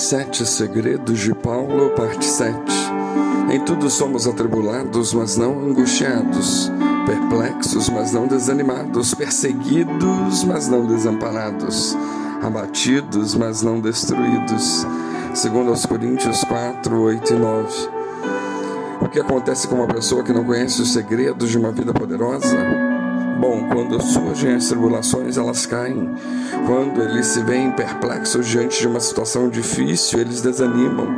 Sete Segredos de Paulo, parte 7. Em tudo somos atribulados, mas não angustiados, perplexos, mas não desanimados, perseguidos, mas não desamparados, abatidos, mas não destruídos. Segundo aos Coríntios 4, 8 e 9. O que acontece com uma pessoa que não conhece os segredos de uma vida poderosa? Bom, quando surgem as tribulações, elas caem. Quando eles se veem perplexos diante de uma situação difícil, eles desanimam.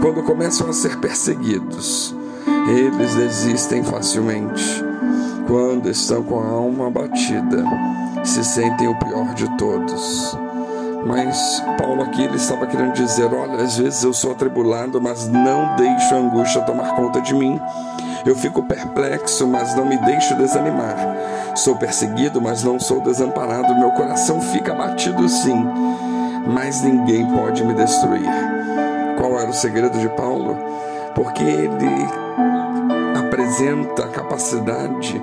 Quando começam a ser perseguidos, eles desistem facilmente. Quando estão com a alma abatida, se sentem o pior de todos. Mas Paulo aqui ele estava querendo dizer: olha, às vezes eu sou atribulado, mas não deixo a angústia tomar conta de mim. Eu fico perplexo, mas não me deixo desanimar. Sou perseguido, mas não sou desamparado. Meu coração fica batido sim, mas ninguém pode me destruir. Qual era o segredo de Paulo? Porque ele apresenta a capacidade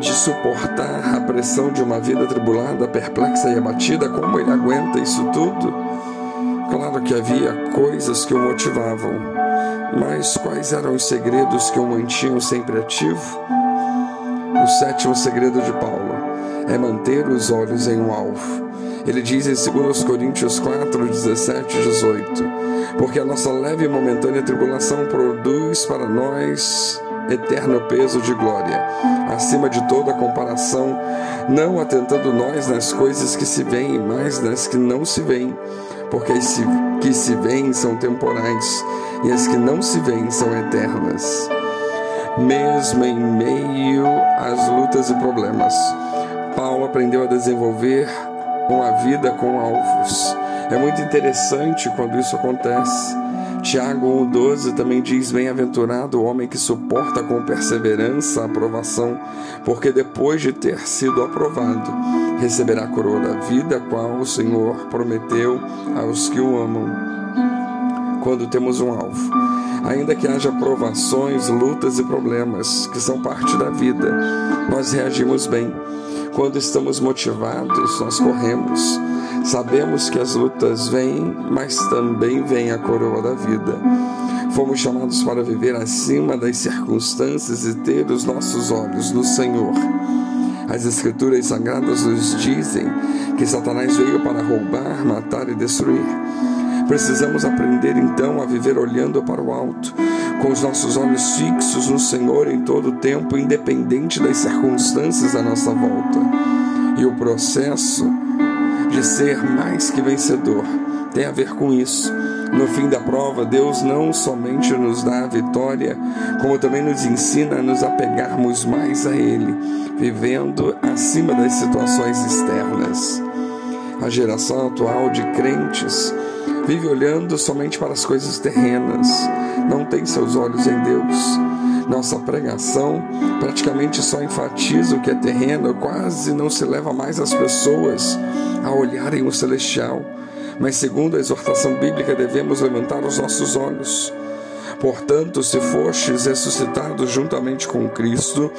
de suportar a pressão de uma vida tribulada, perplexa e abatida, como ele aguenta isso tudo? Claro que havia coisas que o motivavam, mas quais eram os segredos que o mantinham sempre ativo? O sétimo segredo de Paulo é manter os olhos em um alvo. Ele diz em 2 Coríntios 4, 17 e 18: Porque a nossa leve e momentânea tribulação produz para nós eterno peso de glória, acima de toda comparação, não atentando nós nas coisas que se veem, mas nas que não se veem, porque as que se veem são temporais e as que não se veem são eternas. Mesmo em meio às lutas e problemas, Paulo aprendeu a desenvolver uma vida com alvos. É muito interessante quando isso acontece Tiago 1,12 também diz: Bem-aventurado o homem que suporta com perseverança a aprovação, porque depois de ter sido aprovado, receberá a coroa da vida, qual o Senhor prometeu aos que o amam. Quando temos um alvo, ainda que haja provações, lutas e problemas que são parte da vida, nós reagimos bem. Quando estamos motivados, nós corremos Sabemos que as lutas vêm, mas também vem a coroa da vida. Fomos chamados para viver acima das circunstâncias e ter os nossos olhos no Senhor. As Escrituras Sagradas nos dizem que Satanás veio para roubar, matar e destruir. Precisamos aprender então a viver olhando para o alto, com os nossos olhos fixos no Senhor em todo o tempo, independente das circunstâncias à nossa volta. E o processo de ser mais que vencedor tem a ver com isso. No fim da prova, Deus não somente nos dá a vitória, como também nos ensina a nos apegarmos mais a Ele, vivendo acima das situações externas. A geração atual de crentes vive olhando somente para as coisas terrenas, não tem seus olhos em Deus. Nossa pregação praticamente só enfatiza o que é terreno, quase não se leva mais as pessoas a olharem o celestial, mas segundo a exortação bíblica devemos levantar os nossos olhos. Portanto, se fostes ressuscitados juntamente com Cristo,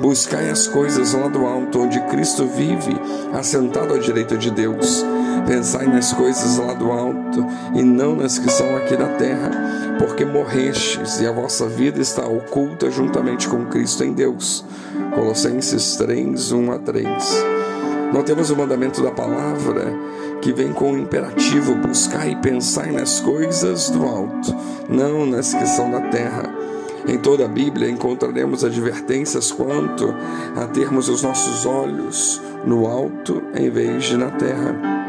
buscai as coisas lá do alto, onde Cristo vive, assentado à direita de Deus. Pensai nas coisas lá do alto e não nas que são aqui na terra, porque morrestes e a vossa vida está oculta juntamente com Cristo em Deus. Colossenses 3, 1 a 3. Nós temos o mandamento da palavra que vem com o imperativo: buscar e pensar nas coisas do alto, não nas que são da terra. Em toda a Bíblia encontraremos advertências quanto a termos os nossos olhos no alto em vez de na terra.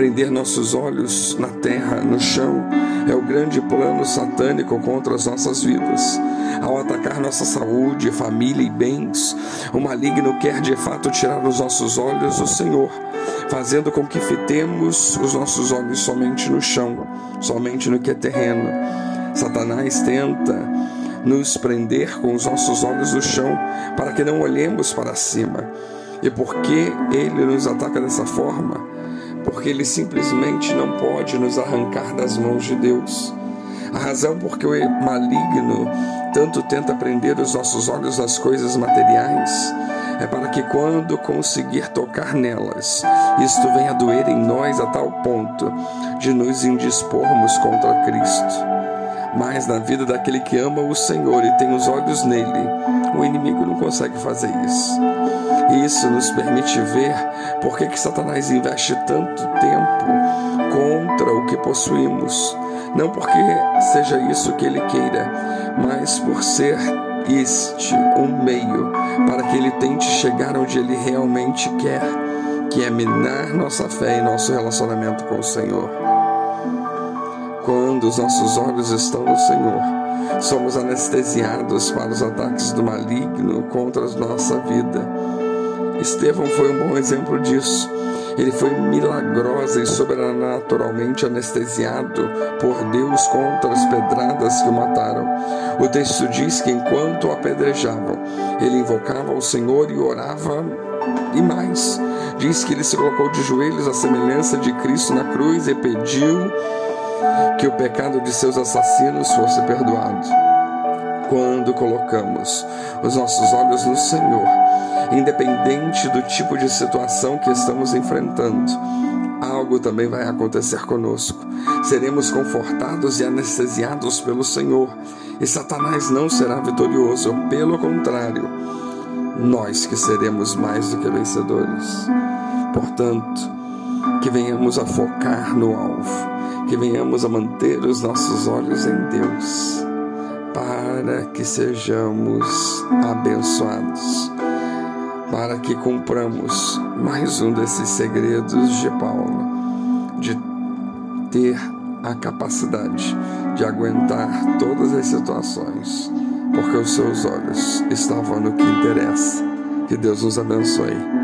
Prender nossos olhos na terra, no chão, é o grande plano satânico contra as nossas vidas. Ao atacar nossa saúde, família e bens, o maligno quer de fato tirar os nossos olhos do Senhor, fazendo com que fitemos os nossos olhos somente no chão, somente no que é terreno. Satanás tenta nos prender com os nossos olhos no chão para que não olhemos para cima. E por que ele nos ataca dessa forma? Porque ele simplesmente não pode nos arrancar das mãos de Deus. A razão por que o maligno tanto tenta prender os nossos olhos às coisas materiais é para que, quando conseguir tocar nelas, isto venha doer em nós a tal ponto de nos indispormos contra Cristo. Mas na vida daquele que ama o Senhor e tem os olhos nele, o inimigo não consegue fazer isso. Isso nos permite ver por que, que Satanás investe tanto tempo contra o que possuímos. Não porque seja isso que ele queira, mas por ser este um meio para que ele tente chegar onde ele realmente quer, que é minar nossa fé e nosso relacionamento com o Senhor. Quando os nossos olhos estão no Senhor, somos anestesiados para os ataques do maligno contra a nossa vida. Estevão foi um bom exemplo disso. Ele foi milagrosa e sobrenaturalmente anestesiado por Deus contra as pedradas que o mataram. O texto diz que enquanto o apedrejavam, ele invocava o Senhor e orava e mais. Diz que ele se colocou de joelhos à semelhança de Cristo na cruz e pediu que o pecado de seus assassinos fosse perdoado. Quando colocamos os nossos olhos no Senhor, independente do tipo de situação que estamos enfrentando, algo também vai acontecer conosco. Seremos confortados e anestesiados pelo Senhor, e Satanás não será vitorioso, pelo contrário, nós que seremos mais do que vencedores. Portanto, que venhamos a focar no alvo, que venhamos a manter os nossos olhos em Deus, para que sejamos abençoados para que cumpramos mais um desses segredos de Paulo, de ter a capacidade de aguentar todas as situações, porque os seus olhos estavam no que interessa. Que Deus nos abençoe.